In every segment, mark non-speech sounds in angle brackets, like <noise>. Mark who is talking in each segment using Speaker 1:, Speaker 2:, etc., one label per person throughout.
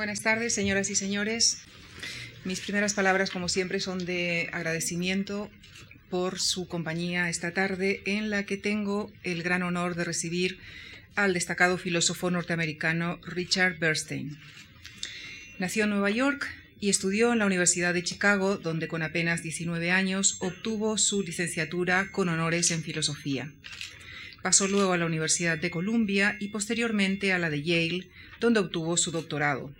Speaker 1: Buenas tardes, señoras y señores. Mis primeras palabras, como siempre, son de agradecimiento por su compañía esta tarde, en la que tengo el gran honor de recibir al destacado filósofo norteamericano Richard Bernstein. Nació en Nueva York y estudió en la Universidad de Chicago, donde con apenas 19 años obtuvo su licenciatura con honores en filosofía. Pasó luego a la Universidad de Columbia y posteriormente a la de Yale, donde obtuvo su doctorado.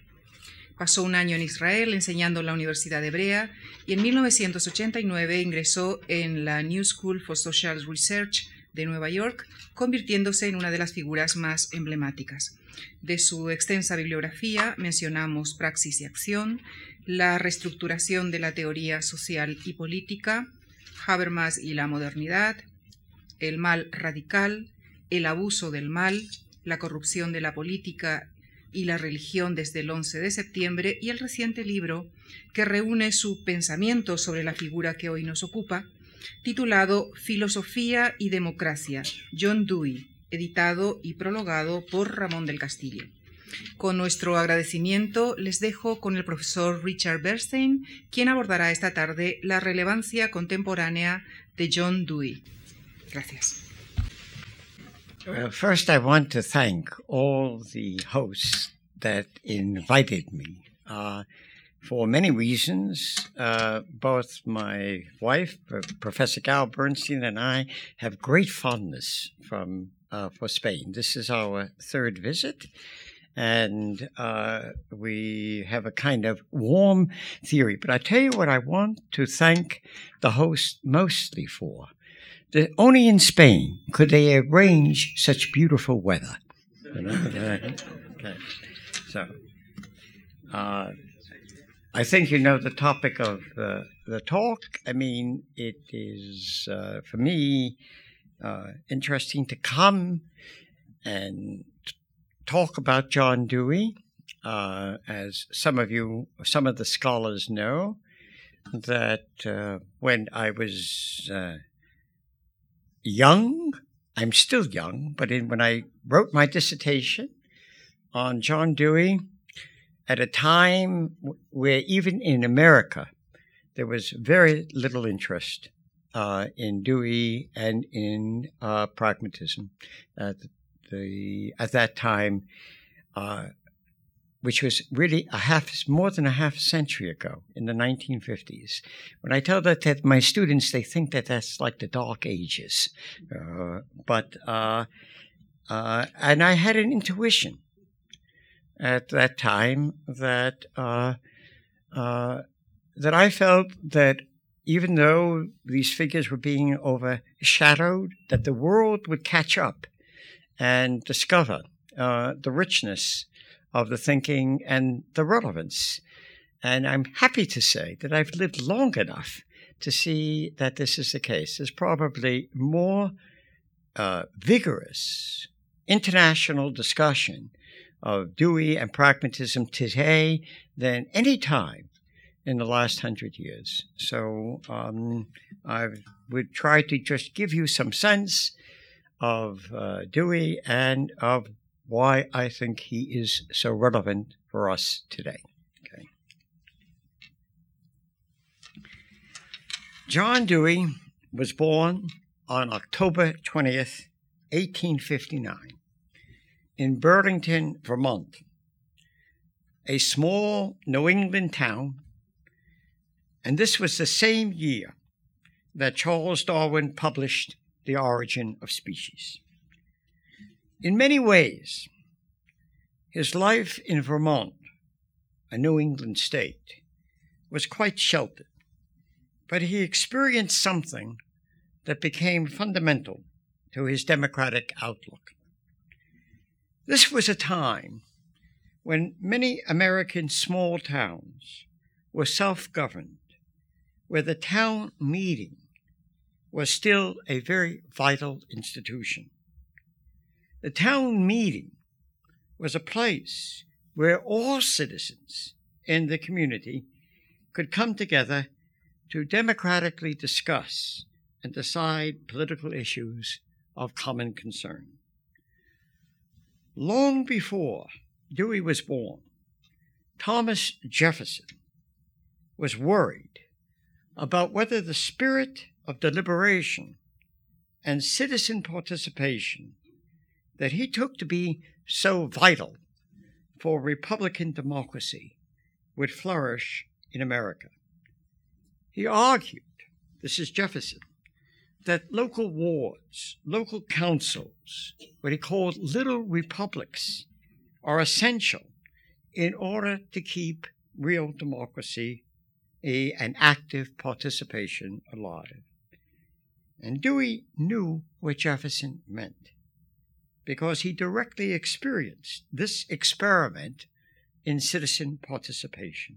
Speaker 1: Pasó un año en Israel enseñando en la Universidad Hebrea y en 1989 ingresó en la New School for Social Research de Nueva York, convirtiéndose en una de las figuras más emblemáticas. De su extensa bibliografía mencionamos Praxis y Acción, la reestructuración de la teoría social y política, Habermas y la modernidad, el mal radical, el abuso del mal, la corrupción de la política y la religión desde el 11 de septiembre y el reciente libro que reúne su pensamiento sobre la figura que hoy nos ocupa, titulado Filosofía y Democracia, John Dewey, editado y prologado por Ramón del Castillo. Con nuestro agradecimiento les dejo con el profesor Richard Bernstein, quien abordará esta tarde la relevancia contemporánea de John Dewey. Gracias.
Speaker 2: Well, first, I want to thank all the hosts that invited me. Uh, for many reasons, uh, both my wife, Professor Carol Bernstein, and I have great fondness from uh, for Spain. This is our third visit, and uh, we have a kind of warm theory. But I tell you what, I want to thank the host mostly for the, only in Spain could they arrange such beautiful weather. Okay. <laughs> So, uh, I think you know the topic of uh, the talk. I mean, it is uh, for me uh, interesting to come and talk about John Dewey. Uh, as some of you, some of the scholars know, that uh, when I was young. I'm still young, but in, when I wrote my dissertation on John Dewey, at a time where even in America there was very little interest uh, in Dewey and in uh, pragmatism. Uh, the, at that time, uh, which was really a half, more than a half century ago in the 1950s. When I tell that to my students, they think that that's like the Dark Ages. Uh, but, uh, uh, and I had an intuition at that time that, uh, uh, that I felt that even though these figures were being overshadowed, that the world would catch up and discover uh, the richness of the thinking and the relevance. And I'm happy to say that I've lived long enough to see that this is the case. There's probably more uh, vigorous international discussion of Dewey and pragmatism today than any time in the last hundred years. So um, I would try to just give you some sense of uh, Dewey and of why I think he is so relevant for us today. Okay. John Dewey was born on October 20th, 1859, in Burlington, Vermont, a small New England town, and this was the same year that Charles Darwin published The Origin of Species. In many ways, his life in Vermont, a New England state, was quite sheltered, but he experienced something that became fundamental to his democratic outlook. This was a time when many American small towns were self governed, where the town meeting was still a very vital institution. The town meeting was a place where all citizens in the community could come together to democratically discuss and decide political issues of common concern. Long before Dewey was born, Thomas Jefferson was worried about whether the spirit of deliberation and citizen participation that he took to be so vital for Republican democracy would flourish in America. He argued, this is Jefferson, that local wards, local councils, what he called little republics, are essential in order to keep real democracy a, an active participation alive. And Dewey knew what Jefferson meant because he directly experienced this experiment in citizen participation.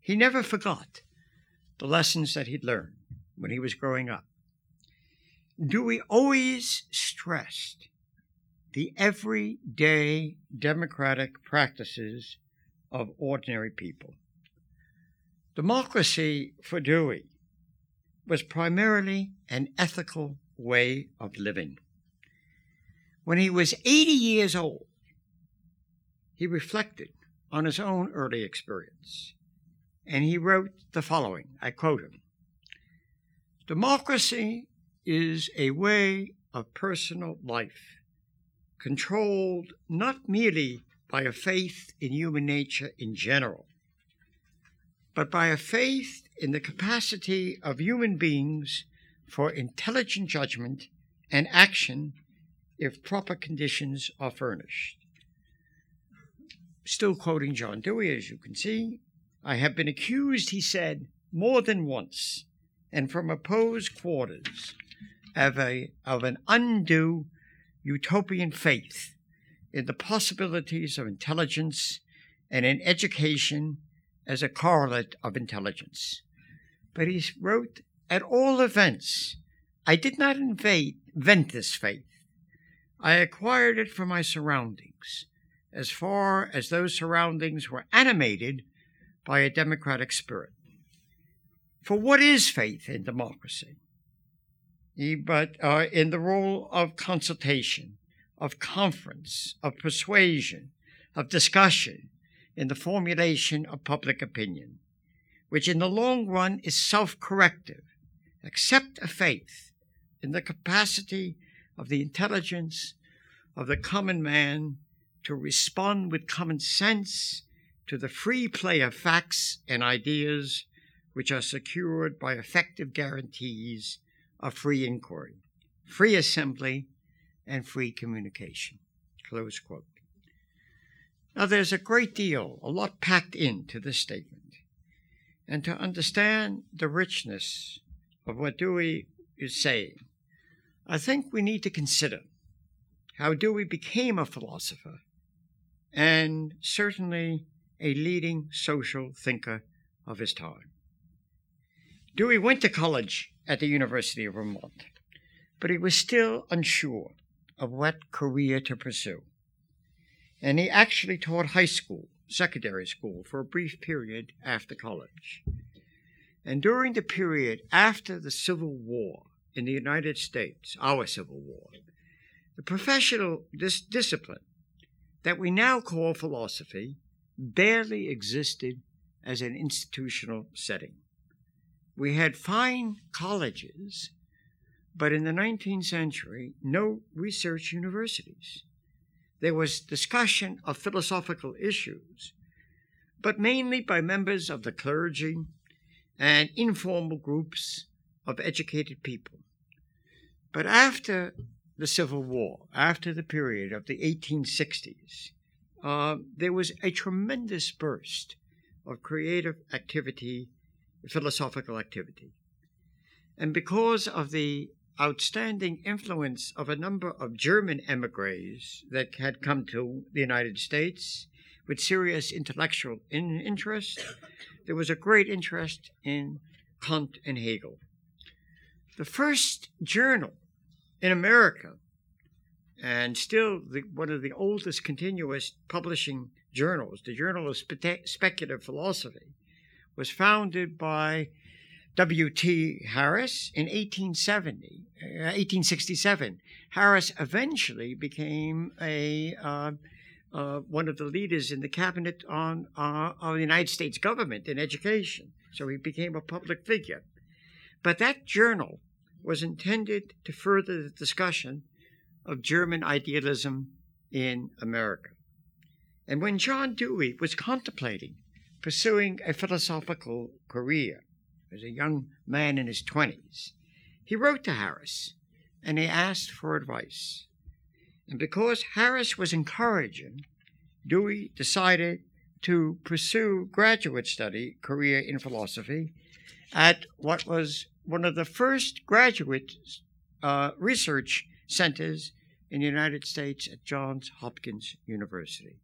Speaker 2: He never forgot the lessons that he'd learned when he was growing up. Dewey always stressed the everyday democratic practices of ordinary people. Democracy for Dewey was primarily an ethical way of living. When he was 80 years old, he reflected on his own early experience, and he wrote the following I quote him Democracy is a way of personal life, controlled not merely by a faith in human nature in general, but by a faith in the capacity of human beings for intelligent judgment and action if proper conditions are furnished. Still quoting John Dewey, as you can see, I have been accused, he said, more than once, and from opposed quarters, of, a, of an undue utopian faith in the possibilities of intelligence and in education as a correlate of intelligence. But he wrote, at all events, I did not invade, invent this faith. I acquired it from my surroundings, as far as those surroundings were animated by a democratic spirit. For what is faith in democracy? But uh, in the role of consultation, of conference, of persuasion, of discussion, in the formulation of public opinion, which in the long run is self corrective. Accept a faith in the capacity of the intelligence of the common man to respond with common sense to the free play of facts and ideas which are secured by effective guarantees of free inquiry, free assembly, and free communication. Close quote. Now, there's a great deal, a lot packed into this statement. And to understand the richness of what Dewey is saying, I think we need to consider how Dewey became a philosopher and certainly a leading social thinker of his time. Dewey went to college at the University of Vermont, but he was still unsure of what career to pursue and he actually taught high school, secondary school, for a brief period after college. And during the period after the Civil War in the United States, our Civil War, the professional dis- discipline that we now call philosophy barely existed as an institutional setting. We had fine colleges, but in the 19th century, no research universities there was discussion of philosophical issues, but mainly by members of the clergy and informal groups of educated people. But after the Civil War, after the period of the 1860s, uh, there was a tremendous burst of creative activity, philosophical activity. And because of the outstanding influence of a number of German emigres that had come to the United States with serious intellectual in- interest, there was a great interest in Kant and Hegel. The first journal in America, and still the, one of the oldest continuous publishing journals, the Journal of Spe- Speculative Philosophy, was founded by W.T. Harris in 1870, uh, 1867. Harris eventually became a, uh, uh, one of the leaders in the cabinet on, uh, on the United States government in education. So he became a public figure. But that journal was intended to further the discussion of German idealism in America. And when John Dewey was contemplating pursuing a philosophical career as a young man in his 20s, he wrote to Harris and he asked for advice. And because Harris was encouraging, Dewey decided to pursue graduate study career in philosophy at what was one of the first graduate uh, research centers in the United States at Johns Hopkins University.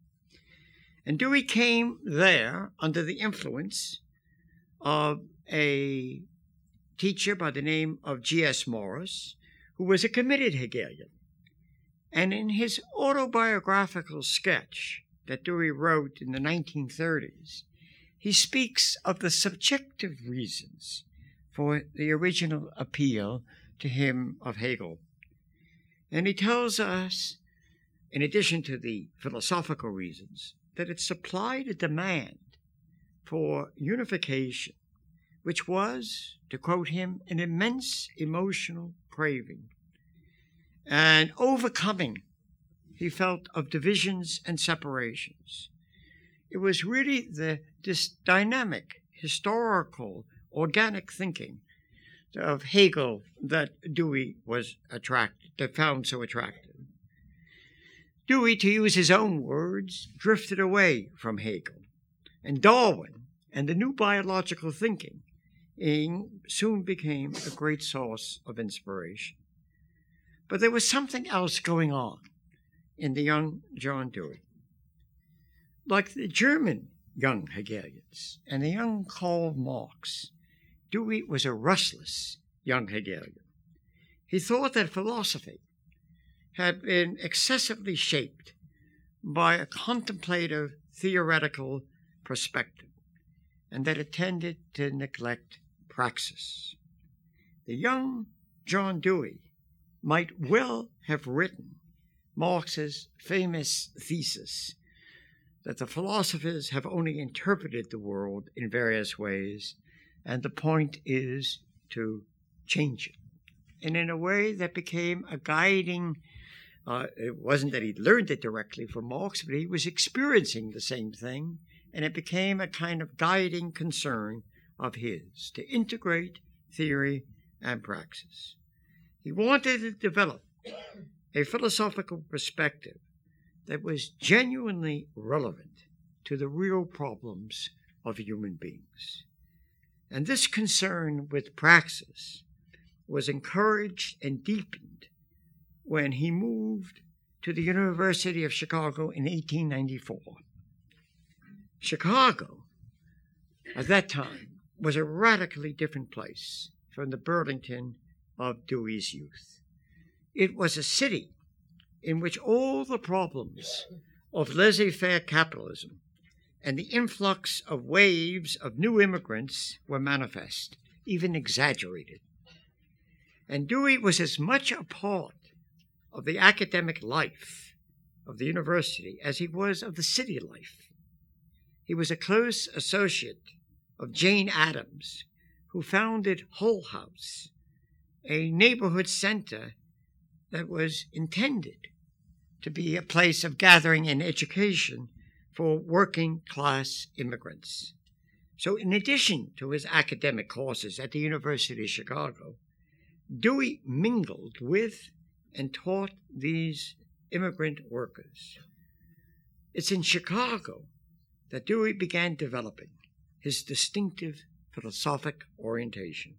Speaker 2: And Dewey came there under the influence of a teacher by the name of G.S. Morris, who was a committed Hegelian. And in his autobiographical sketch that Dewey wrote in the 1930s, he speaks of the subjective reasons for the original appeal to him of Hegel. And he tells us, in addition to the philosophical reasons, that it supplied a demand for unification, which was, to quote him, an immense emotional craving and overcoming, he felt, of divisions and separations. It was really the, this dynamic, historical, organic thinking of Hegel that Dewey was attracted, that found so attractive. Dewey, to use his own words, drifted away from Hegel. And Darwin and the new biological thinking soon became a great source of inspiration. But there was something else going on in the young John Dewey. Like the German young Hegelians and the young Karl Marx, Dewey was a restless young Hegelian. He thought that philosophy had been excessively shaped by a contemplative theoretical perspective and that it tended to neglect praxis. The young John Dewey might well have written Marx's famous thesis that the philosophers have only interpreted the world in various ways, and the point is to change it. And in a way that became a guiding, uh, it wasn't that he learned it directly from Marx, but he was experiencing the same thing, and it became a kind of guiding concern of his to integrate theory and praxis. He wanted to develop a philosophical perspective that was genuinely relevant to the real problems of human beings. And this concern with praxis was encouraged and deepened when he moved to the University of Chicago in 1894. Chicago, at that time, was a radically different place from the Burlington of Dewey's youth. It was a city in which all the problems of laissez faire capitalism and the influx of waves of new immigrants were manifest, even exaggerated. And Dewey was as much a part of the academic life of the university as he was of the city life. He was a close associate of Jane Addams, who founded Hull House a neighborhood center that was intended to be a place of gathering and education for working class immigrants. So, in addition to his academic courses at the University of Chicago, Dewey mingled with and taught these immigrant workers. It's in Chicago that Dewey began developing his distinctive philosophic orientation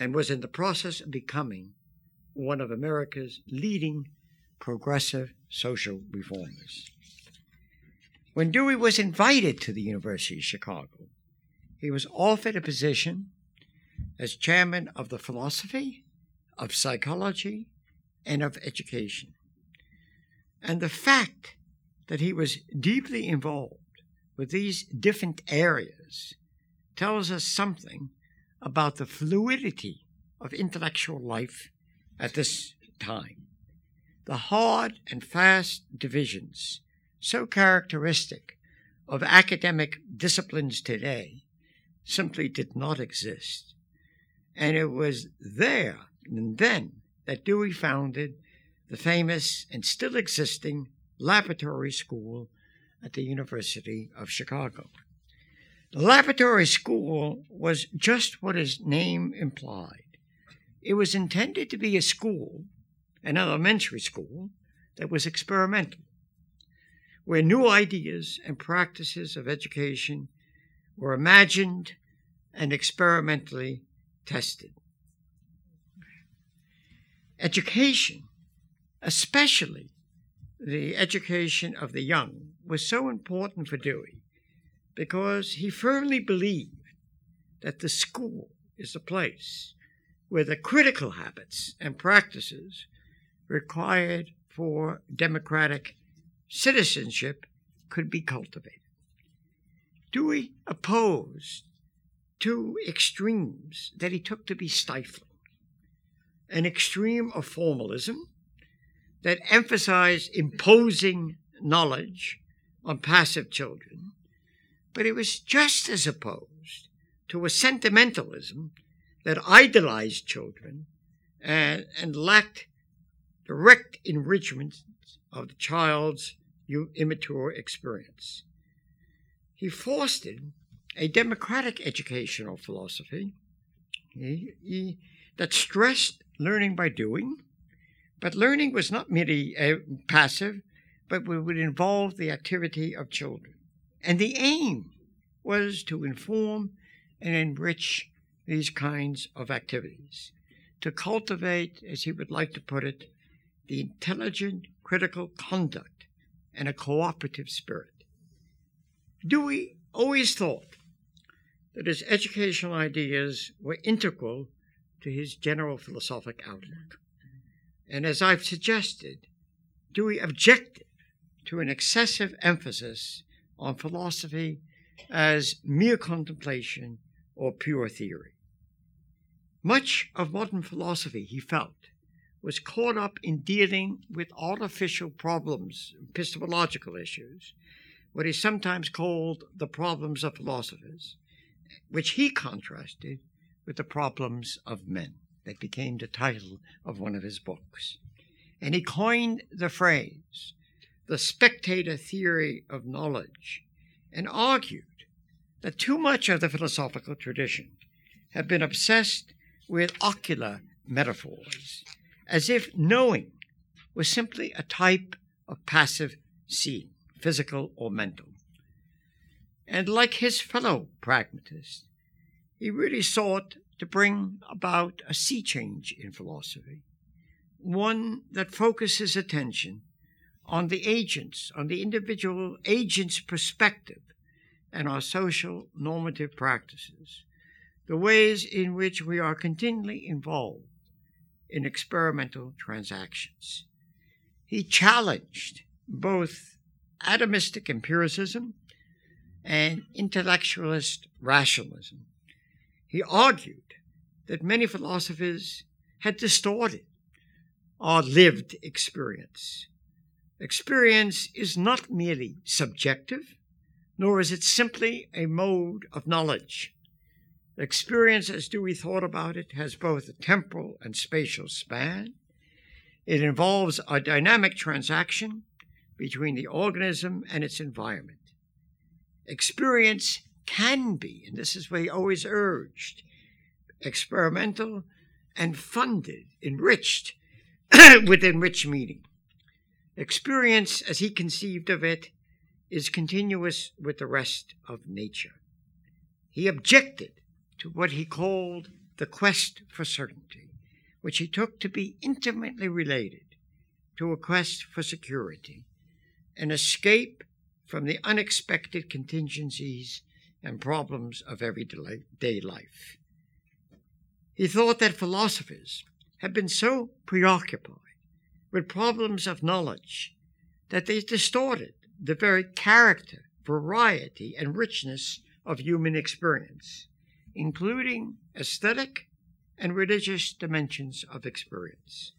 Speaker 2: and was in the process of becoming one of America's leading progressive social reformers. When Dewey was invited to the University of Chicago, he was offered a position as chairman of the philosophy, of psychology, and of education. And the fact that he was deeply involved with these different areas tells us something about the fluidity of intellectual life at this time. The hard and fast divisions so characteristic of academic disciplines today simply did not exist. And it was there and then that Dewey founded the famous and still existing laboratory school at the University of Chicago. The laboratory school was just what its name implied. It was intended to be a school, an elementary school, that was experimental, where new ideas and practices of education were imagined and experimentally tested. Education, especially the education of the young, was so important for Dewey because he firmly believed that the school is the place where the critical habits and practices required for democratic citizenship could be cultivated. Dewey opposed two extremes that he took to be stifling an extreme of formalism that emphasized imposing knowledge on passive children, but it was just as opposed to a sentimentalism that idolized children and, and lacked direct enrichment of the child's immature experience. He fostered a democratic educational philosophy he, he, that stressed learning by doing, but learning was not merely uh, passive, but would involve the activity of children. And the aim was to inform and enrich these kinds of activities, to cultivate, as he would like to put it, the intelligent critical conduct and a cooperative spirit. Dewey always thought that his educational ideas were integral to his general philosophic outlook. And as I've suggested, Dewey objected to an excessive emphasis on philosophy as mere contemplation or pure theory. Much of modern philosophy, he felt, was caught up in dealing with artificial problems, epistemological issues, what is sometimes called the problems of philosophers, which he contrasted with the problems of men. That became the title of one of his books. And he coined the phrase, the spectator theory of knowledge, and argued that too much of the philosophical tradition had been obsessed with ocular metaphors, as if knowing was simply a type of passive seeing, physical or mental. And like his fellow pragmatists, he really sought to bring about a sea change in philosophy, one that focuses attention on the agents, on the individual agent's perspective and our social normative practices, the ways in which we are continually involved in experimental transactions. He challenged both atomistic empiricism and intellectualist rationalism he argued that many philosophers had distorted our lived experience. Experience is not merely subjective, nor is it simply a mode of knowledge. Experience, as Dewey thought about it, has both a temporal and spatial span. It involves a dynamic transaction between the organism and its environment. Experience can be, and this is what he always urged, experimental and funded, enriched <coughs> with enriched meaning. Experience, as he conceived of it, is continuous with the rest of nature. He objected to what he called the quest for certainty, which he took to be intimately related to a quest for security, an escape from the unexpected contingencies and problems of everyday life. He thought that philosophers had been so preoccupied with problems of knowledge that they distorted the very character, variety, and richness of human experience, including aesthetic and religious dimensions of experience.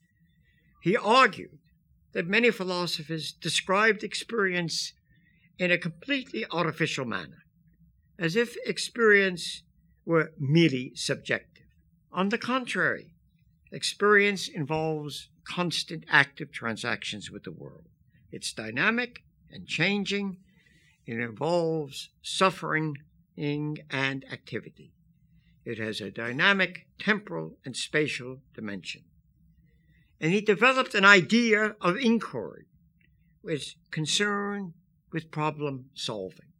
Speaker 2: He argued that many philosophers described experience in a completely artificial manner, as if experience were merely subjective. On the contrary, experience involves constant active transactions with the world. It's dynamic and changing. It involves suffering and activity. It has a dynamic temporal and spatial dimension. And he developed an idea of inquiry, which concerned with problem solving.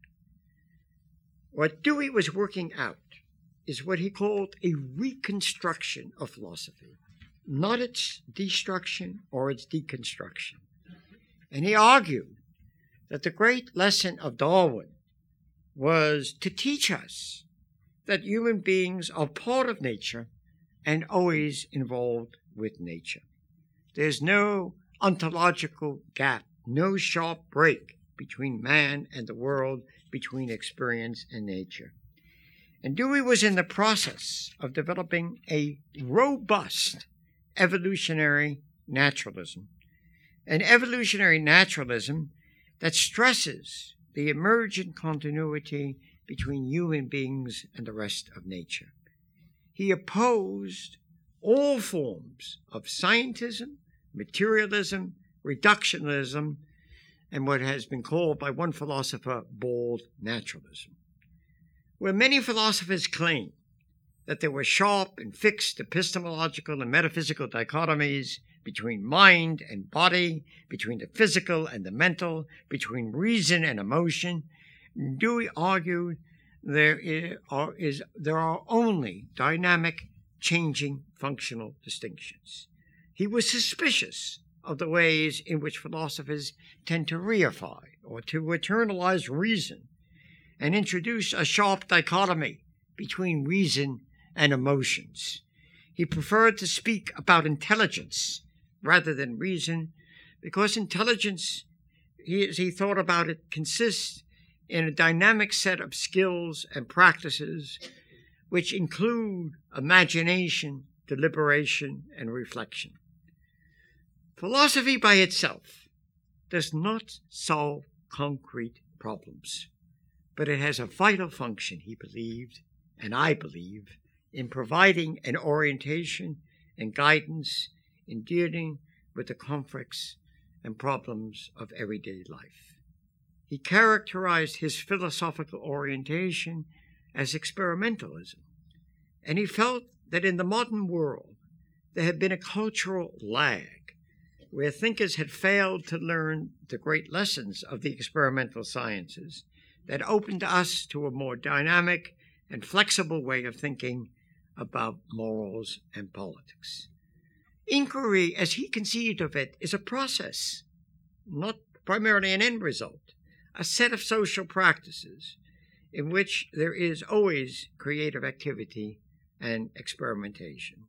Speaker 2: What Dewey was working out is what he called a reconstruction of philosophy, not its destruction or its deconstruction. And he argued that the great lesson of Darwin was to teach us that human beings are part of nature and always involved with nature. There's no ontological gap, no sharp break between man and the world, between experience and nature. And Dewey was in the process of developing a robust evolutionary naturalism, an evolutionary naturalism that stresses the emergent continuity between human beings and the rest of nature. He opposed all forms of scientism, materialism, reductionism, and what has been called by one philosopher bald naturalism. Where many philosophers claim that there were sharp and fixed epistemological and metaphysical dichotomies between mind and body, between the physical and the mental, between reason and emotion. Dewey argued there is, there are only dynamic, changing functional distinctions. He was suspicious of the ways in which philosophers tend to reify or to eternalize reason and introduce a sharp dichotomy between reason and emotions. He preferred to speak about intelligence rather than reason, because intelligence, he, as he thought about it, consists in a dynamic set of skills and practices which include imagination, deliberation, and reflection. Philosophy by itself does not solve concrete problems, but it has a vital function, he believed, and I believe, in providing an orientation and guidance in dealing with the conflicts and problems of everyday life. He characterized his philosophical orientation as experimentalism, and he felt that in the modern world there had been a cultural lag where thinkers had failed to learn the great lessons of the experimental sciences that opened us to a more dynamic and flexible way of thinking about morals and politics. Inquiry, as he conceived of it, is a process, not primarily an end result, a set of social practices in which there is always creative activity and experimentation.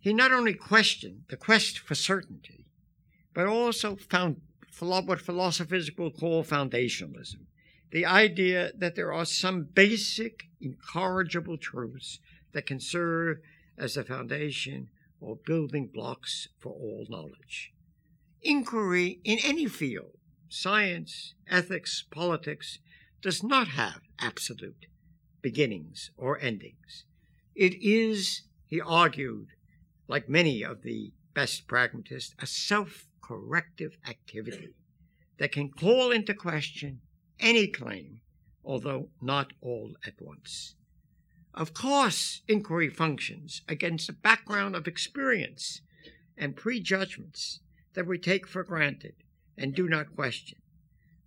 Speaker 2: He not only questioned the quest for certainty, but also found what philosophers will call foundationalism the idea that there are some basic, incorrigible truths that can serve as the foundation or building blocks for all knowledge. Inquiry in any field, science, ethics, politics, does not have absolute beginnings or endings. It is, he argued, like many of the best pragmatists, a self corrective activity that can call into question any claim, although not all at once. Of course, inquiry functions against a background of experience and prejudgments that we take for granted and do not question.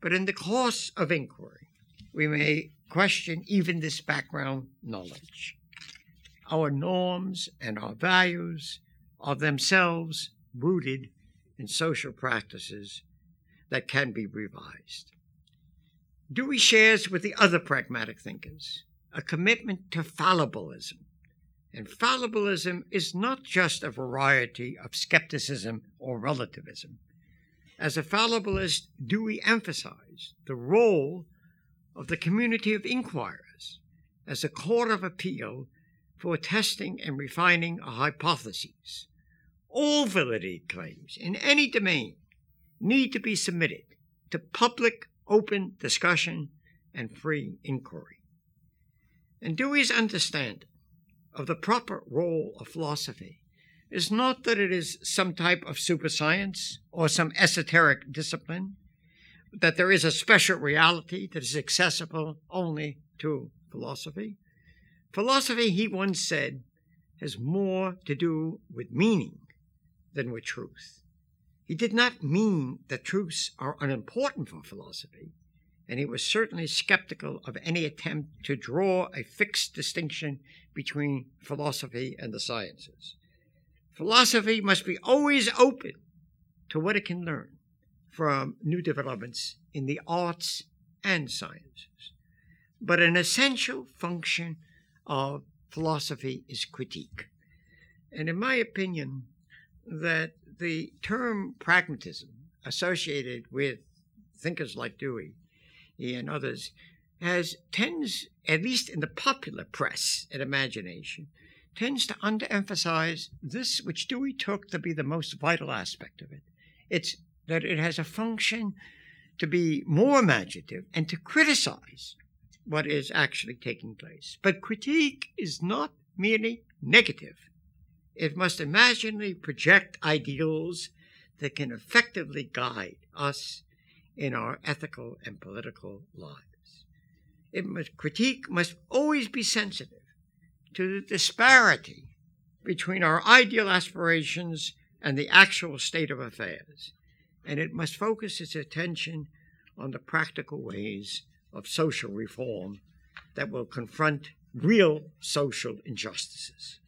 Speaker 2: But in the course of inquiry, we may question even this background knowledge. Our norms and our values are themselves rooted in social practices that can be revised. Dewey shares with the other pragmatic thinkers a commitment to fallibilism. And fallibilism is not just a variety of skepticism or relativism. As a fallibilist, Dewey emphasized the role of the community of inquirers as a court of appeal for testing and refining a hypotheses. all validity claims in any domain need to be submitted to public, open discussion and free inquiry. And Dewey's understanding of the proper role of philosophy is not that it is some type of super science or some esoteric discipline, that there is a special reality that is accessible only to philosophy. Philosophy, he once said, has more to do with meaning than with truth. He did not mean that truths are unimportant for philosophy, and he was certainly skeptical of any attempt to draw a fixed distinction between philosophy and the sciences. Philosophy must be always open to what it can learn from new developments in the arts and sciences. But an essential function of philosophy is critique. And in my opinion, that the term pragmatism associated with thinkers like Dewey and others has tends, at least in the popular press and imagination, tends to underemphasize this, which Dewey took to be the most vital aspect of it. It's that it has a function to be more imaginative and to criticize what is actually taking place. But critique is not merely negative. It must imaginally project ideals that can effectively guide us in our ethical and political lives. It must, critique must always be sensitive to the disparity between our ideal aspirations and the actual state of affairs, and it must focus its attention on the practical ways of social reform that will confront real social injustices.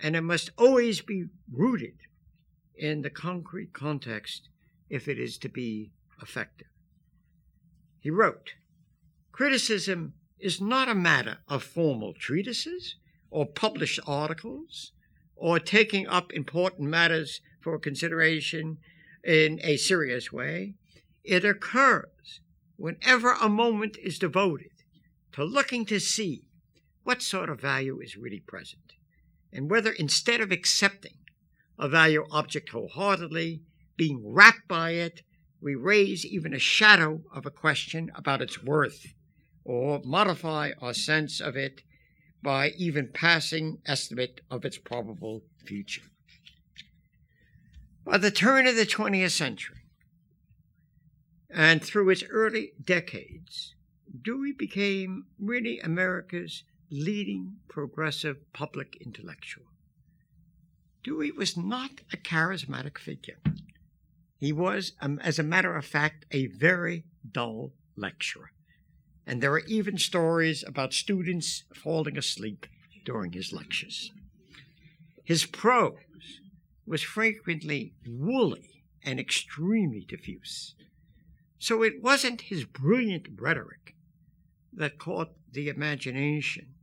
Speaker 2: And it must always be rooted in the concrete context if it is to be effective. He wrote, Criticism is not a matter of formal treatises or published articles or taking up important matters for consideration in a serious way. It occurs whenever a moment is devoted to looking to see what sort of value is really present and whether instead of accepting a value object wholeheartedly, being wrapped by it, we raise even a shadow of a question about its worth or modify our sense of it by even passing estimate of its probable future. By the turn of the 20th century, and through its early decades, Dewey became really America's leading progressive public intellectual. Dewey was not a charismatic figure. He was, um, as a matter of fact, a very dull lecturer and there are even stories about students falling asleep during his lectures. His prose was frequently woolly and extremely diffuse. So it wasn't his brilliant rhetoric that caught the imagination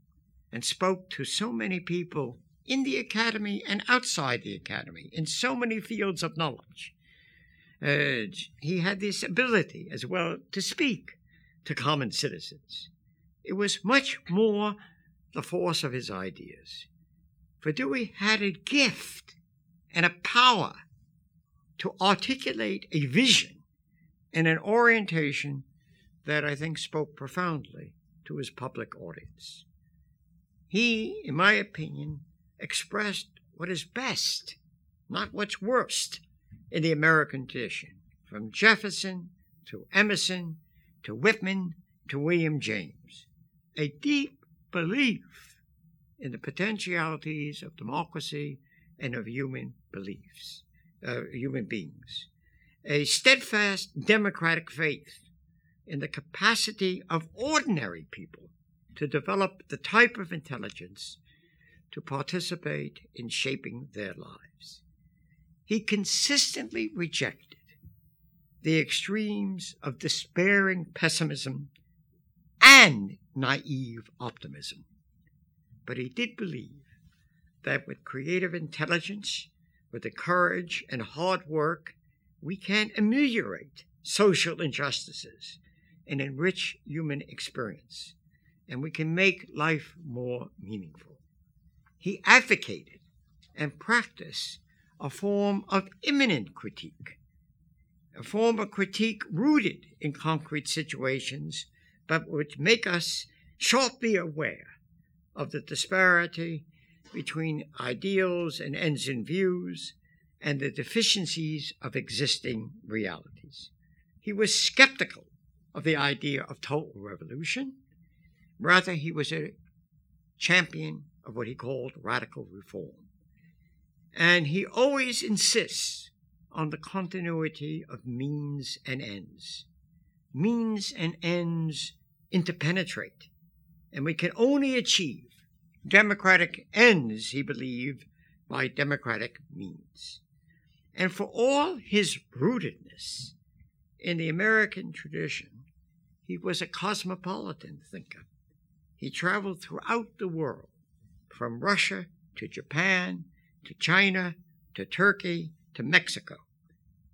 Speaker 2: and spoke to so many people in the academy and outside the academy in so many fields of knowledge. Uh, he had this ability as well to speak to common citizens. It was much more the force of his ideas. For Dewey had a gift and a power to articulate a vision and an orientation that I think spoke profoundly to his public audience. He, in my opinion, expressed what is best, not what's worst, in the American tradition, from Jefferson to Emerson to Whitman to William James, a deep belief in the potentialities of democracy and of human beliefs, uh, human beings, a steadfast democratic faith in the capacity of ordinary people to develop the type of intelligence to participate in shaping their lives. He consistently rejected the extremes of despairing pessimism and naive optimism. But he did believe that with creative intelligence, with the courage and hard work, we can ameliorate social injustices and enrich human experience, and we can make life more meaningful. He advocated and practiced a form of immanent critique, a form of critique rooted in concrete situations, but which make us sharply aware of the disparity between ideals and ends in views and the deficiencies of existing realities. He was skeptical of the idea of total revolution. Rather, he was a champion of what he called radical reform. And he always insists on the continuity of means and ends. Means and ends interpenetrate, and we can only achieve democratic ends, he believed, by democratic means. And for all his rootedness in the American tradition, he was a cosmopolitan thinker. He traveled throughout the world, from Russia to Japan to China to Turkey to Mexico.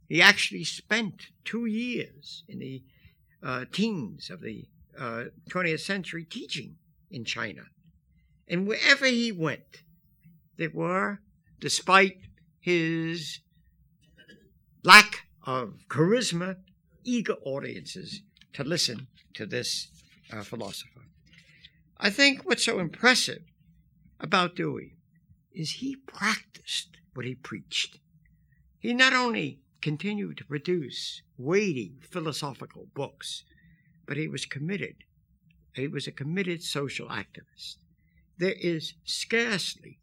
Speaker 2: He actually spent two years in the uh, teens of the uh, 20th century teaching in China. And wherever he went, there were, despite his lack of charisma, eager audiences to listen to this uh, philosopher. I think what's so impressive about Dewey is he practiced what he preached. He not only continued to produce weighty philosophical books, but he was committed. He was a committed social activist. There is scarcely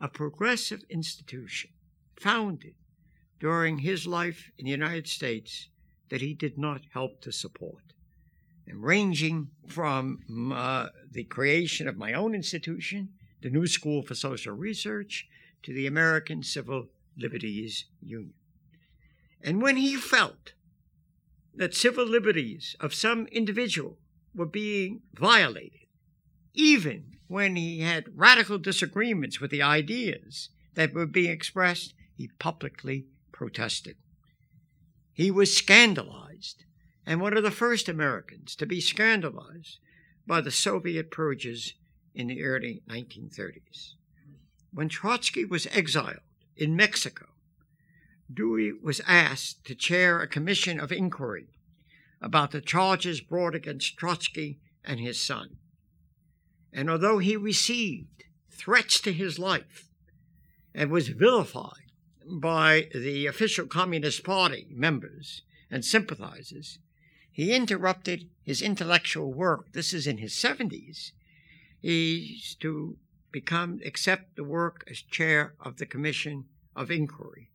Speaker 2: a progressive institution founded during his life in the United States that he did not help to support. And ranging from uh, the creation of my own institution, the New School for Social Research, to the American Civil Liberties Union. And when he felt that civil liberties of some individual were being violated, even when he had radical disagreements with the ideas that were being expressed, he publicly protested. He was scandalized, and one of the first Americans to be scandalized by the Soviet purges in the early 1930s. When Trotsky was exiled in Mexico, Dewey was asked to chair a commission of inquiry about the charges brought against Trotsky and his son. And although he received threats to his life and was vilified by the official Communist Party members and sympathizers, he interrupted his intellectual work. This is in his 70s. He's to become, accept the work as chair of the Commission of Inquiry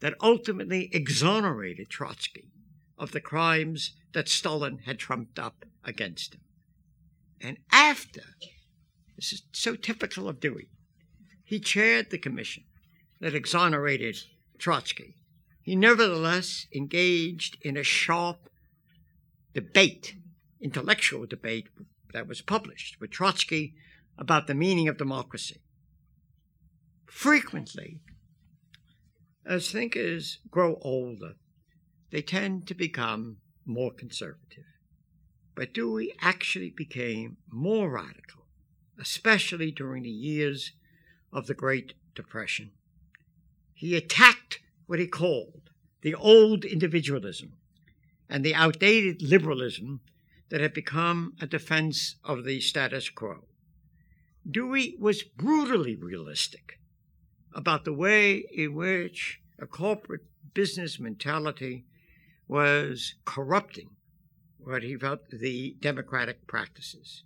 Speaker 2: that ultimately exonerated Trotsky of the crimes that Stalin had trumped up against him. And after, this is so typical of Dewey, he chaired the commission that exonerated Trotsky. He nevertheless engaged in a sharp debate, intellectual debate that was published with Trotsky about the meaning of democracy. Frequently, as thinkers grow older, they tend to become more conservative. But Dewey actually became more radical, especially during the years of the Great Depression. He attacked what he called the old individualism and the outdated liberalism that had become a defense of the status quo. Dewey was brutally realistic about the way in which a corporate business mentality was corrupting what he felt the democratic practices.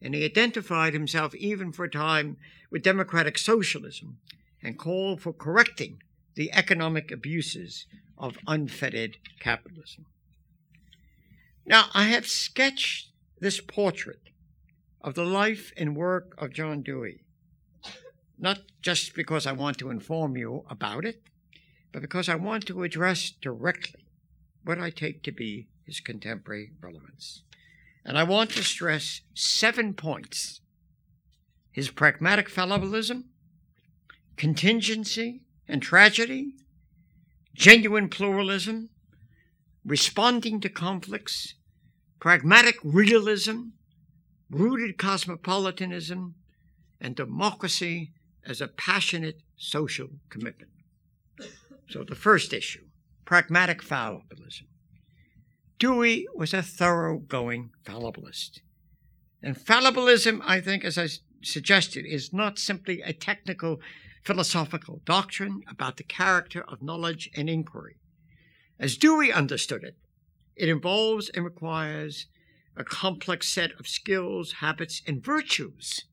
Speaker 2: And he identified himself even for a time with democratic socialism and called for correcting the economic abuses of unfettered capitalism. Now, I have sketched this portrait of the life and work of John Dewey, not just because I want to inform you about it, but because I want to address directly what I take to be his contemporary relevance. And I want to stress seven points his pragmatic fallibilism, contingency and tragedy, genuine pluralism, responding to conflicts, pragmatic realism, rooted cosmopolitanism, and democracy as a passionate social commitment. So, the first issue pragmatic fallibilism. Dewey was a thoroughgoing fallibilist. And fallibilism, I think, as I suggested, is not simply a technical philosophical doctrine about the character of knowledge and inquiry. As Dewey understood it, it involves and requires a complex set of skills, habits, and virtues.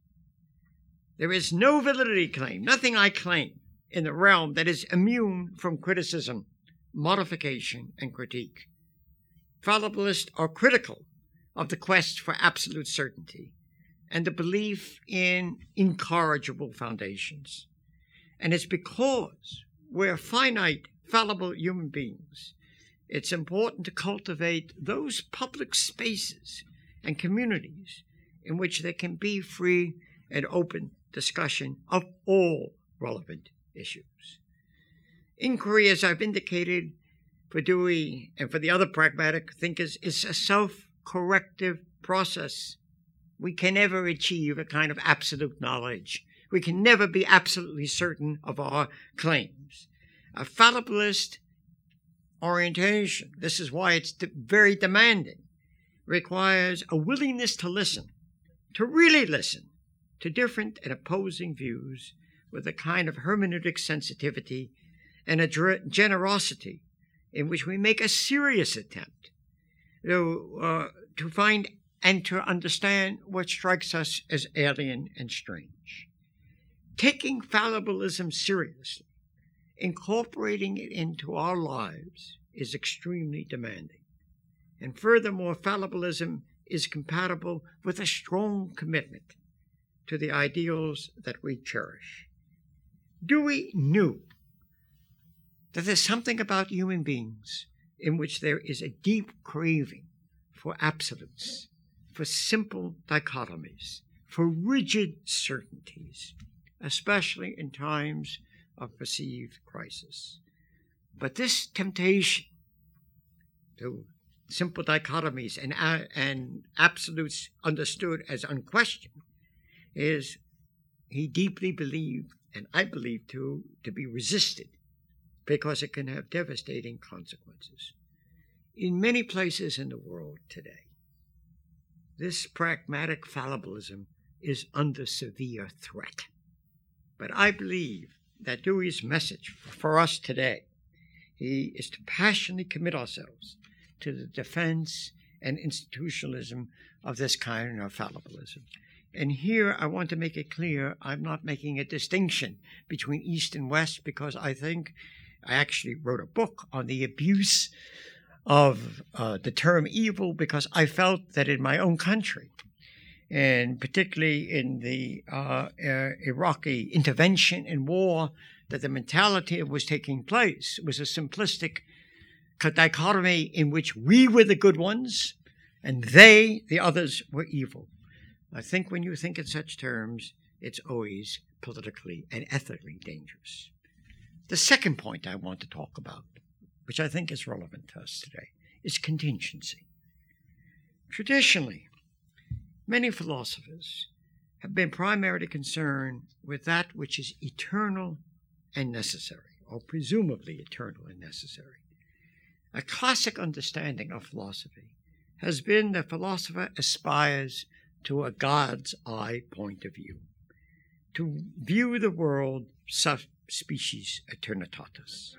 Speaker 2: There is no validity claim, nothing I claim in the realm that is immune from criticism, modification, and critique. Fallibilists are critical of the quest for absolute certainty and the belief in incorrigible foundations. And it's because we're finite, fallible human beings, it's important to cultivate those public spaces and communities in which there can be free and open discussion of all relevant issues. Inquiry, as I've indicated, for Dewey and for the other pragmatic thinkers, is a self corrective process. We can never achieve a kind of absolute knowledge. We can never be absolutely certain of our claims. A fallibilist orientation, this is why it's very demanding, requires a willingness to listen, to really listen to different and opposing views with a kind of hermeneutic sensitivity and a generosity in which we make a serious attempt to, uh, to find and to understand what strikes us as alien and strange. Taking fallibilism seriously, incorporating it into our lives, is extremely demanding. And furthermore, fallibilism is compatible with a strong commitment to the ideals that we cherish. Dewey knew that there's something about human beings in which there is a deep craving for absolutes, for simple dichotomies, for rigid certainties, especially in times of perceived crisis. But this temptation to simple dichotomies and, uh, and absolutes understood as unquestioned is he deeply believed, and I believe too, to be resisted because it can have devastating consequences. In many places in the world today, this pragmatic fallibilism is under severe threat. But I believe that Dewey's message for us today he is to passionately commit ourselves to the defense and institutionalism of this kind of fallibilism. And here I want to make it clear I'm not making a distinction between East and West because I think I actually wrote a book on the abuse of uh, the term evil because I felt that in my own country, and particularly in the uh, uh, Iraqi intervention and war, that the mentality that was taking place was a simplistic dichotomy in which we were the good ones and they, the others, were evil. I think when you think in such terms, it's always politically and ethically dangerous. The second point I want to talk about, which I think is relevant to us today, is contingency. Traditionally, many philosophers have been primarily concerned with that which is eternal and necessary, or presumably eternal and necessary. A classic understanding of philosophy has been that the philosopher aspires to a God's eye point of view, to view the world sub species aeternitatis.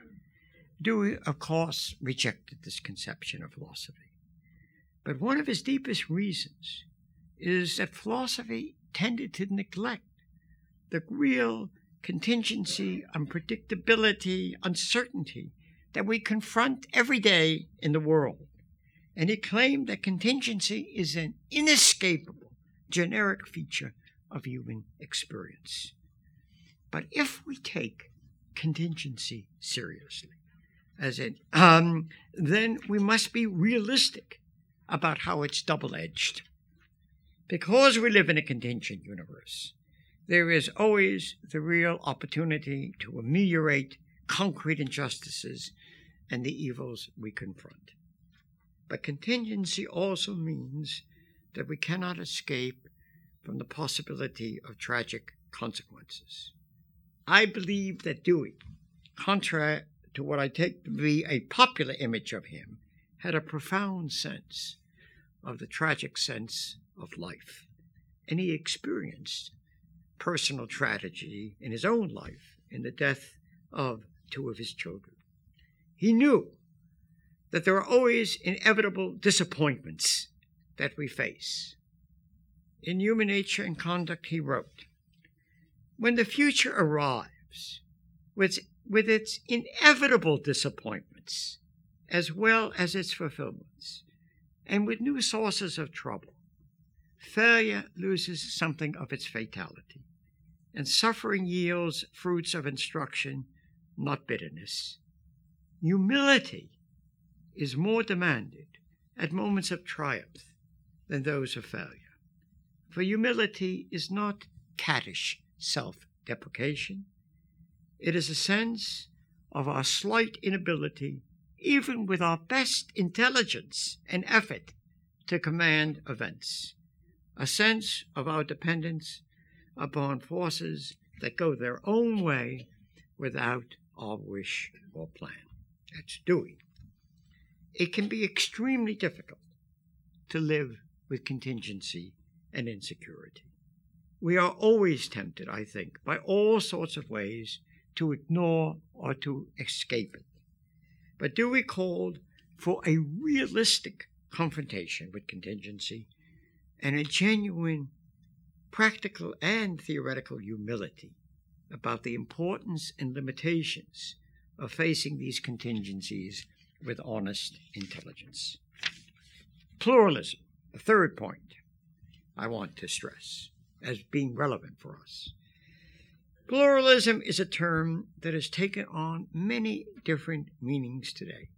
Speaker 2: Dewey, of course, rejected this conception of philosophy. But one of his deepest reasons is that philosophy tended to neglect the real contingency, unpredictability, uncertainty that we confront every day in the world. And he claimed that contingency is an inescapable generic feature of human experience. But if we take contingency seriously, as in, um, then we must be realistic about how it's double edged. Because we live in a contingent universe, there is always the real opportunity to ameliorate concrete injustices and the evils we confront. But contingency also means that we cannot escape from the possibility of tragic consequences. I believe that Dewey, contrary to what I take to be a popular image of him, had a profound sense of the tragic sense of life. And he experienced personal tragedy in his own life in the death of two of his children. He knew that there are always inevitable disappointments that we face. In Human Nature and Conduct, he wrote When the future arrives with, with its inevitable disappointments, as well as its fulfillments, and with new sources of trouble, failure loses something of its fatality, and suffering yields fruits of instruction, not bitterness. Humility is more demanded at moments of triumph than those of failure. For humility is not caddish self deprecation, it is a sense of our slight inability, even with our best intelligence and effort, to command events, a sense of our dependence upon forces that go their own way without our wish or plan. That's Dewey. it can be extremely difficult to live with contingency and insecurity. We are always tempted, I think, by all sorts of ways to ignore or to escape it. But Dewey called for a realistic confrontation with contingency and a genuine practical and theoretical humility about the importance and limitations of facing these contingencies with honest intelligence. Pluralism, the third point I want to stress as being relevant for us. Pluralism is a term that has taken on many different meanings today.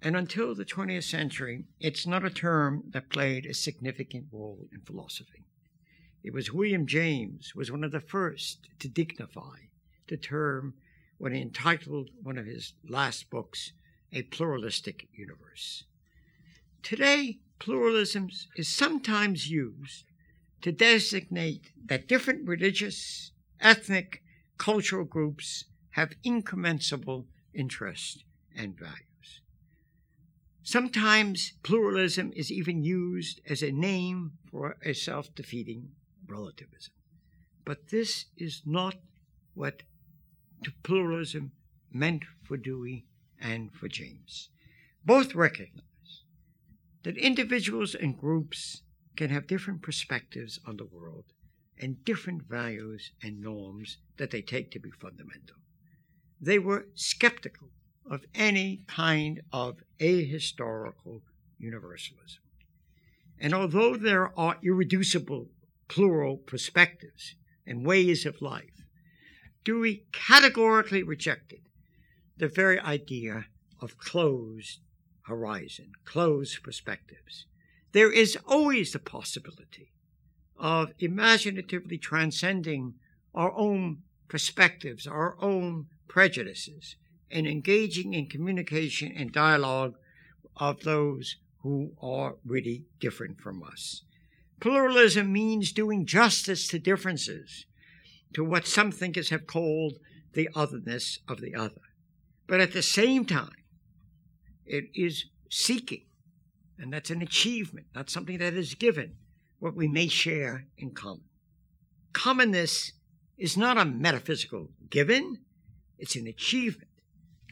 Speaker 2: And until the 20th century, it's not a term that played a significant role in philosophy. It was William James was one of the first to dignify the term when he entitled one of his last books a pluralistic universe. Today, pluralism is sometimes used to designate that different religious, ethnic, cultural groups have incommensurable interests and values. Sometimes pluralism is even used as a name for a self defeating relativism. But this is not what pluralism meant for Dewey and for James. Both recognize that individuals and groups can have different perspectives on the world and different values and norms that they take to be fundamental. They were skeptical of any kind of ahistorical universalism. And although there are irreducible plural perspectives and ways of life, Dewey categorically rejected the very idea of closed horizon, closed perspectives. There is always the possibility of imaginatively transcending our own perspectives, our own prejudices, and engaging in communication and dialogue of those who are really different from us. Pluralism means doing justice to differences, to what some thinkers have called the otherness of the other. But at the same time, it is seeking, and that's an achievement, not something that is given, what we may share in common. Commonness is not a metaphysical given, it's an achievement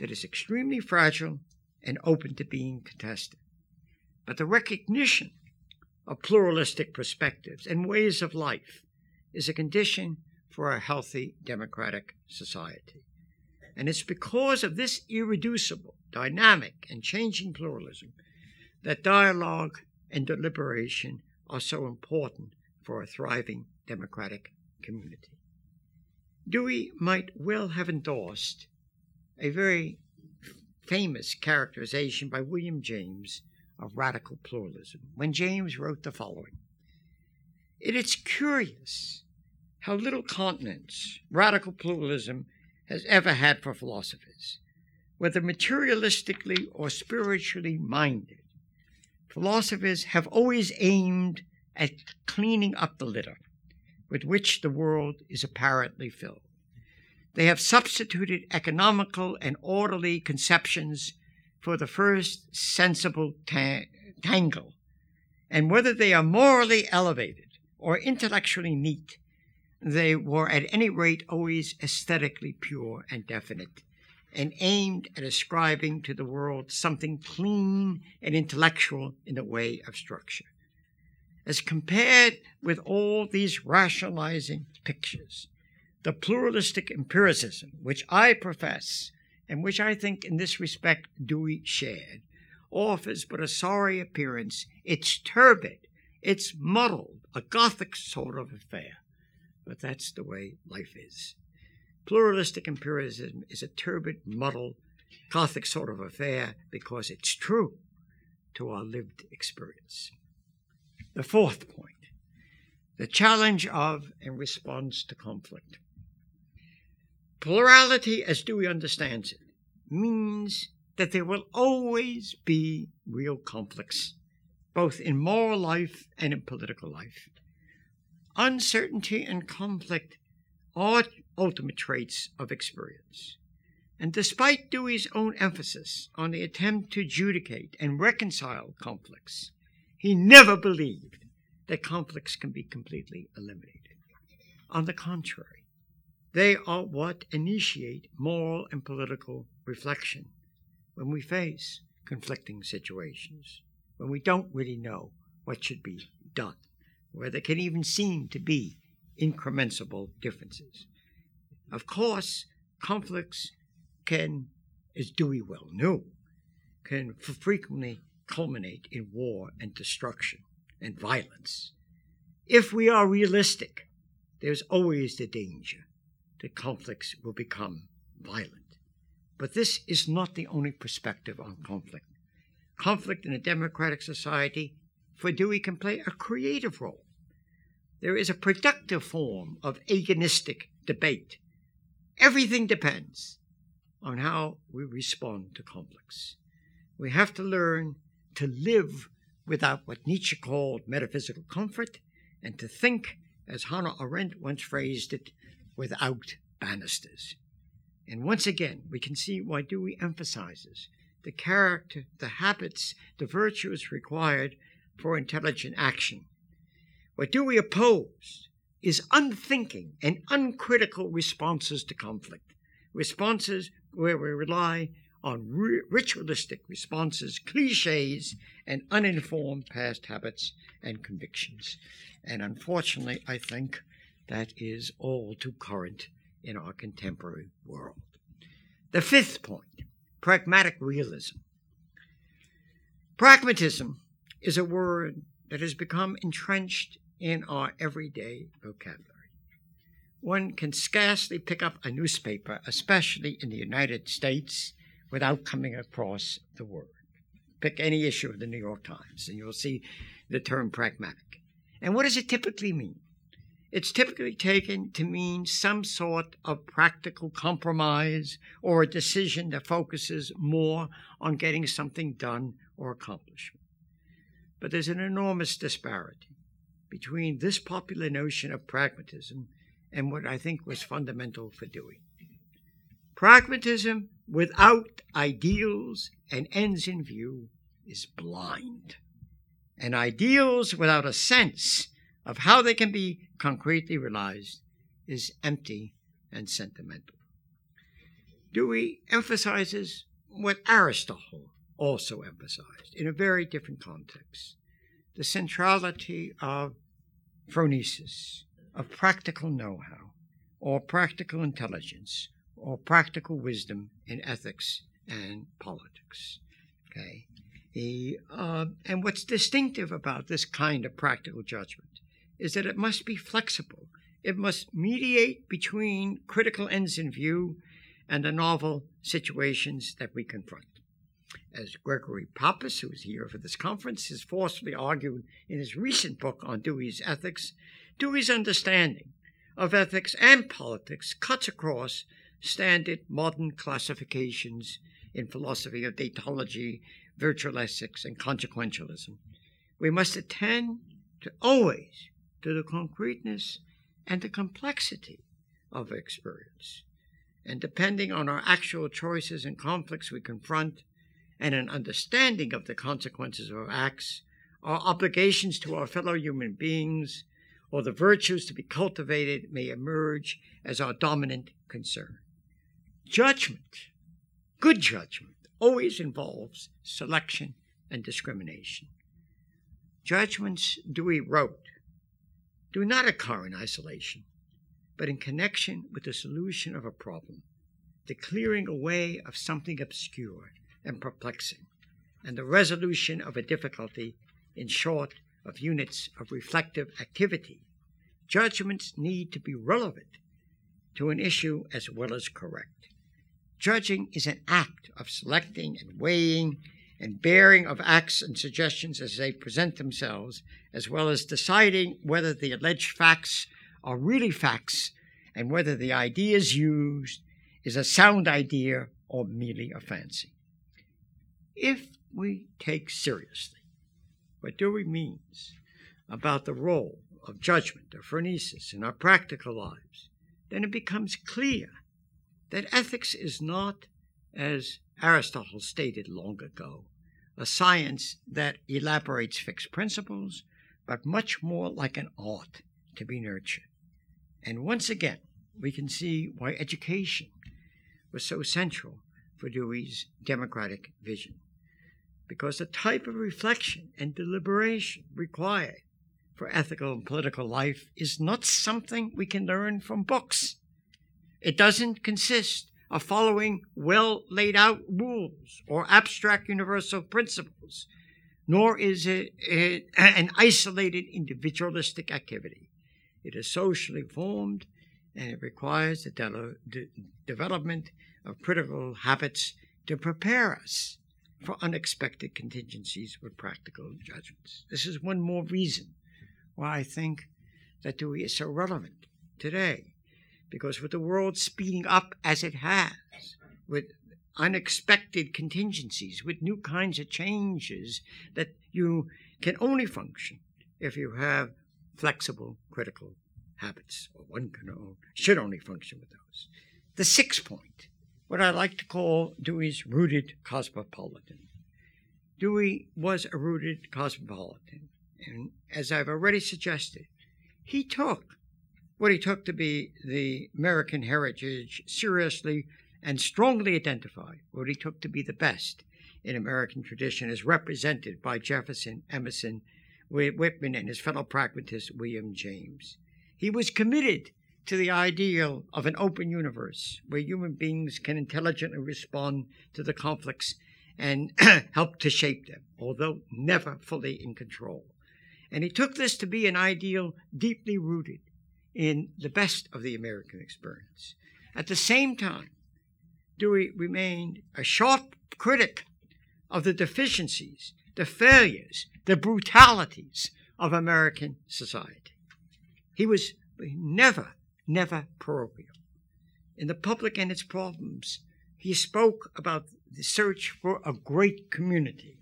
Speaker 2: that is extremely fragile and open to being contested. But the recognition of pluralistic perspectives and ways of life is a condition for a healthy democratic society. And it's because of this irreducible, dynamic, and changing pluralism that dialogue and deliberation are so important for a thriving democratic community. Dewey might well have endorsed a very famous characterization by William James of radical pluralism when James wrote the following It is curious how little continence radical pluralism has ever had for philosophers, whether materialistically or spiritually minded. Philosophers have always aimed at cleaning up the litter with which the world is apparently filled. They have substituted economical and orderly conceptions for the first sensible ta- tangle. And whether they are morally elevated or intellectually neat, they were at any rate always aesthetically pure and definite, and aimed at ascribing to the world something clean and intellectual in the way of structure. As compared with all these rationalizing pictures, the pluralistic empiricism which I profess, and which I think in this respect Dewey shared, offers but a sorry appearance. It's turbid, it's muddled, a Gothic sort of affair. But that's the way life is. Pluralistic empiricism is a turbid, muddled, Gothic sort of affair because it's true to our lived experience. The fourth point the challenge of and response to conflict. Plurality, as Dewey understands it, means that there will always be real conflicts, both in moral life and in political life. Uncertainty and conflict are ultimate traits of experience. And despite Dewey's own emphasis on the attempt to adjudicate and reconcile conflicts, he never believed that conflicts can be completely eliminated. On the contrary, they are what initiate moral and political reflection when we face conflicting situations, when we don't really know what should be done, where there can even seem to be incremental differences. Of course, conflicts can, as Dewey well knew, can frequently culminate in war and destruction and violence. If we are realistic, there's always the danger that conflicts will become violent. But this is not the only perspective on conflict. Conflict in a democratic society, for Dewey, can play a creative role. There is a productive form of agonistic debate. Everything depends on how we respond to conflicts. We have to learn to live without what Nietzsche called metaphysical comfort, and to think, as Hannah Arendt once phrased it, without banisters. And once again, we can see why Dewey emphasizes the character, the habits, the virtues required for intelligent action. What Dewey opposed is unthinking and uncritical responses to conflict, responses where we rely on ritualistic responses, cliches, and uninformed past habits and convictions. And unfortunately, I think that is all too current in our contemporary world. The fifth point pragmatic realism. Pragmatism is a word that has become entrenched in our everyday vocabulary. One can scarcely pick up a newspaper, especially in the United States, without coming across the word. Pick any issue of the New York Times, and you'll see the term pragmatic. And what does it typically mean? It's typically taken to mean some sort of practical compromise or a decision that focuses more on getting something done or accomplished. But there's an enormous disparity between this popular notion of pragmatism and what I think was fundamental for Dewey. Pragmatism without ideals and ends in view is blind, and ideals without a sense of how they can be concretely realized is empty and sentimental. Dewey emphasizes what Aristotle also emphasized in a very different context the centrality of phronesis, of practical know how, or practical intelligence, or practical wisdom in ethics and politics. Okay? The, uh, and what's distinctive about this kind of practical judgment is that it must be flexible. It must mediate between critical ends in view and the novel situations that we confront. As Gregory Pappas, who is here for this conference, has forcefully argued in his recent book on Dewey's ethics, Dewey's understanding of ethics and politics cuts across standard modern classifications in philosophy of deontology, virtue ethics, and consequentialism. We must attend to always to the concreteness and the complexity of experience. And depending on our actual choices and conflicts we confront, and an understanding of the consequences of our acts, our obligations to our fellow human beings, or the virtues to be cultivated may emerge as our dominant concern. Judgment, good judgment, always involves selection and discrimination. Judgments Dewey wrote do not occur in isolation, but in connection with the solution of a problem, the clearing away of something obscure and perplexing, and the resolution of a difficulty, in short, of units of reflective activity. Judgments need to be relevant to an issue as well as correct. Judging is an act of selecting and weighing and bearing of acts and suggestions as they present themselves, as well as deciding whether the alleged facts are really facts and whether the ideas used is a sound idea or merely a fancy. If we take seriously what Dewey means about the role of judgment or phronesis in our practical lives, then it becomes clear that ethics is not, as Aristotle stated long ago, a science that elaborates fixed principles, but much more like an art to be nurtured. And once again, we can see why education was so central for Dewey's democratic vision. Because the type of reflection and deliberation required for ethical and political life is not something we can learn from books. It doesn't consist of following well laid out rules or abstract universal principles, nor is it, an isolated individualistic activity. It is socially formed and it requires the de- de- development of critical habits to prepare us for unexpected contingencies with practical judgments. This is one more reason why I think that Dewey is so relevant today because with the world speeding up as it has, with unexpected contingencies, with new kinds of changes, that you can only function if you have flexible critical habits, or one can should only function with those. The sixth point, what I like to call Dewey's rooted cosmopolitan. Dewey was a rooted cosmopolitan, and as I've already suggested, he took what he took to be the American heritage seriously and strongly identified what he took to be the best in American tradition as represented by Jefferson, Emerson, Whitman, and his fellow pragmatist William James. He was committed to the ideal of an open universe where human beings can intelligently respond to the conflicts and <clears throat> help to shape them, although never fully in control. And he took this to be an ideal deeply rooted in the best of the American experience. At the same time, Dewey remained a sharp critic of the deficiencies, the failures, the brutalities of American society. He was never, never parochial. In the public and its problems, he spoke about the search for a great community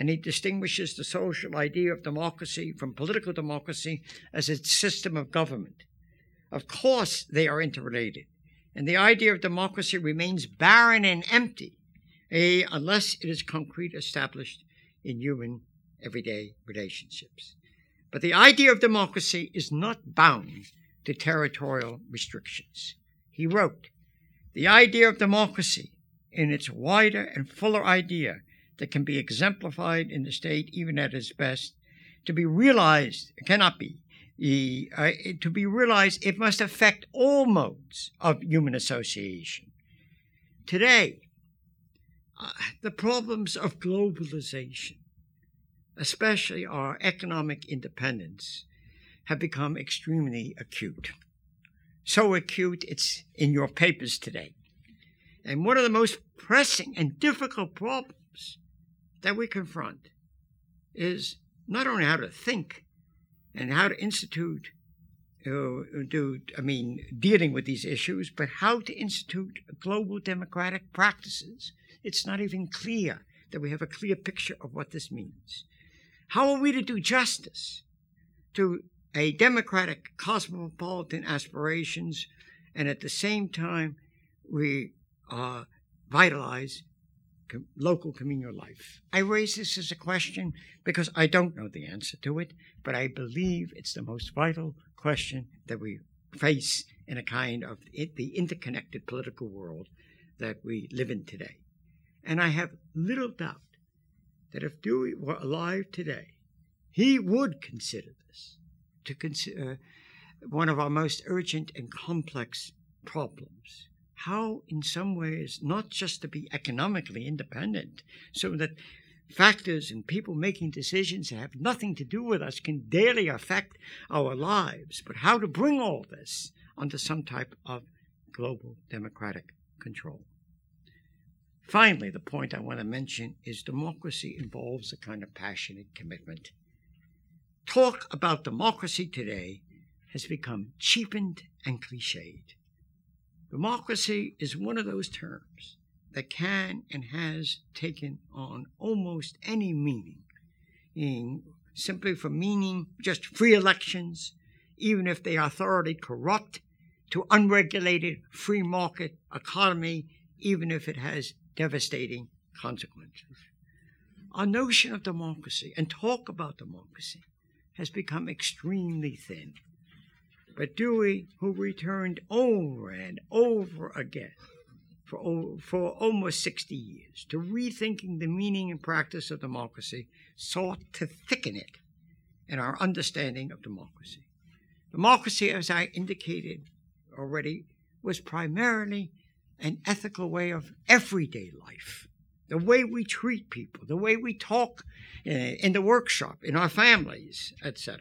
Speaker 2: and he distinguishes the social idea of democracy from political democracy as a system of government. Of course, they are interrelated, and the idea of democracy remains barren and empty eh, unless it is concrete established in human everyday relationships. But the idea of democracy is not bound to territorial restrictions. He wrote, The idea of democracy, in its wider and fuller idea, that can be exemplified in the state even at its best, to be realized cannot be. Uh, to be realized, it must affect all modes of human association. Today, uh, the problems of globalization, especially our economic independence, have become extremely acute. So acute, it's in your papers today. And one of the most pressing and difficult problems that we confront is not only how to think and how to institute uh, do I mean dealing with these issues, but how to institute global democratic practices. It's not even clear that we have a clear picture of what this means. How are we to do justice to a democratic cosmopolitan aspirations and at the same time we uh, vitalize com- local communal life. I raise this as a question because I don't know the answer to it, but I believe it's the most vital question that we face in a kind of it, the interconnected political world that we live in today. And I have little doubt that if Dewey were alive today, he would consider to consider one of our most urgent and complex problems. How, in some ways, not just to be economically independent, so that factors and people making decisions that have nothing to do with us can daily affect our lives, but how to bring all this under some type of global democratic control. Finally, the point I want to mention is democracy involves a kind of passionate commitment. Talk about democracy today has become cheapened and cliched. Democracy is one of those terms that can and has taken on almost any meaning, in simply from meaning just free elections, even if they are thoroughly corrupt, to unregulated free market economy, even if it has devastating consequences. Our notion of democracy and talk about democracy has become extremely thin. But Dewey, who returned over and over again for, for almost 60 years to rethinking the meaning and practice of democracy, sought to thicken it in our understanding of democracy. Democracy, as I indicated already, was primarily an ethical way of everyday life. The way we treat people, the way we talk uh, in the workshop, in our families, etc.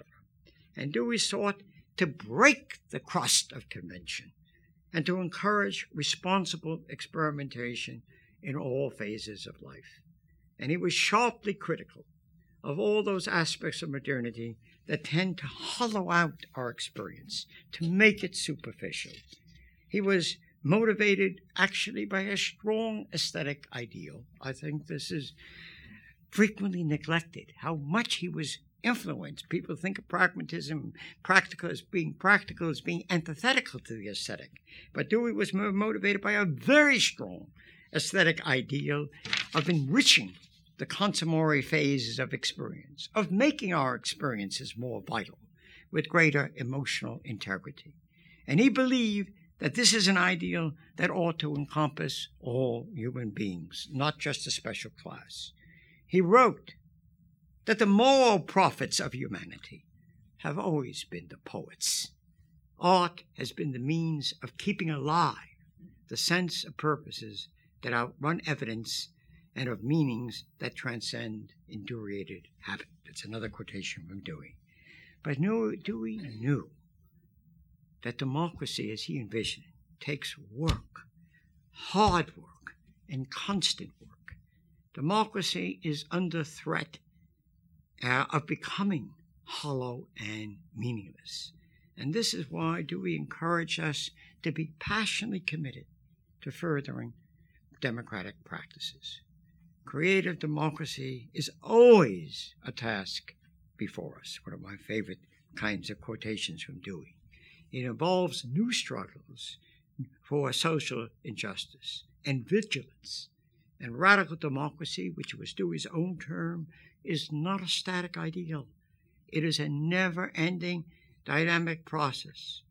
Speaker 2: And Dewey sought to break the crust of convention and to encourage responsible experimentation in all phases of life. And he was sharply critical of all those aspects of modernity that tend to hollow out our experience, to make it superficial. He was motivated actually by a strong aesthetic ideal. I think this is frequently neglected, how much he was influenced. People think of pragmatism, practical as being practical, as being antithetical to the aesthetic. But Dewey was motivated by a very strong aesthetic ideal of enriching the consummatory phases of experience, of making our experiences more vital with greater emotional integrity. And he believed that this is an ideal that ought to encompass all human beings, not just a special class. He wrote that the moral prophets of humanity have always been the poets. Art has been the means of keeping alive the sense of purposes that outrun evidence and of meanings that transcend indurated habit. That's another quotation from Dewey. But Dewey knew that democracy, as he envisioned takes work, hard work, and constant work. Democracy is under threat uh, of becoming hollow and meaningless. And this is why Dewey encourage us to be passionately committed to furthering democratic practices. Creative democracy is always a task before us, one of my favorite kinds of quotations from Dewey. It involves new struggles for social injustice and vigilance. And radical democracy, which was Dewey's own term, is not a static ideal. It is a never ending dynamic process.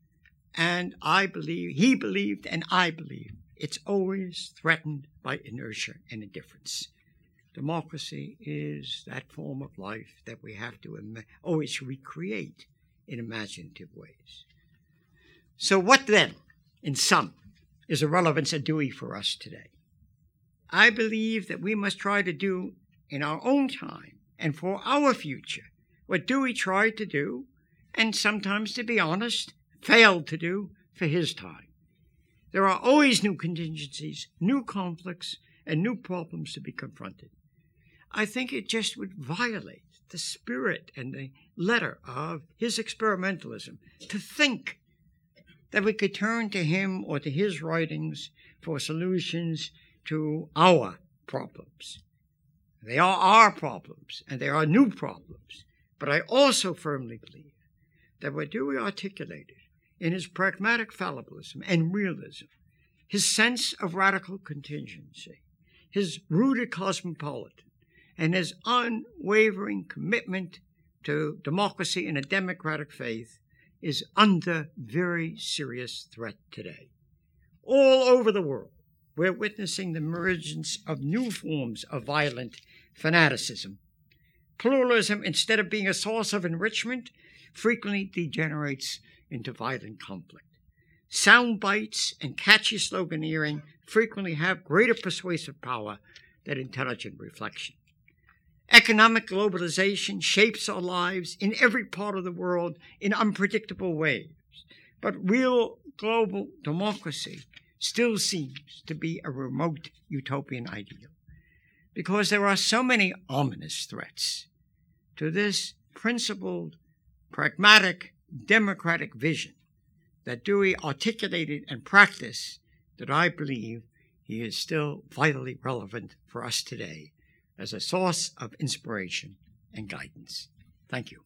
Speaker 2: And I believe, he believed, and I believe, it's always threatened by inertia and indifference. Democracy is that form of life that we have to Im- always recreate in imaginative ways. So, what then, in sum, is the relevance of Dewey for us today? I believe that we must try to do in our own time and for our future what Dewey tried to do, and sometimes, to be honest, failed to do for his time. There are always new contingencies, new conflicts, and new problems to be confronted. I think it just would violate the spirit and the letter of his experimentalism to think that we could turn to him or to his writings for solutions to our problems. They are our problems, and they are new problems. But I also firmly believe that what Dewey articulated in his pragmatic fallibilism and realism his sense of radical contingency, his rooted cosmopolitan, and his unwavering commitment to democracy and a democratic faith is under very serious threat today. All over the world, we're witnessing the emergence of new forms of violent fanaticism. Pluralism, instead of being a source of enrichment, frequently degenerates into violent conflict. Sound bites and catchy sloganeering frequently have greater persuasive power than intelligent reflection. Economic globalization shapes our lives in every part of the world in unpredictable ways. But real global democracy still seems to be a remote utopian ideal because there are so many ominous threats to this principled, pragmatic, democratic vision that Dewey articulated and practiced that I believe he is still vitally relevant for us today as a source of inspiration and guidance. Thank you.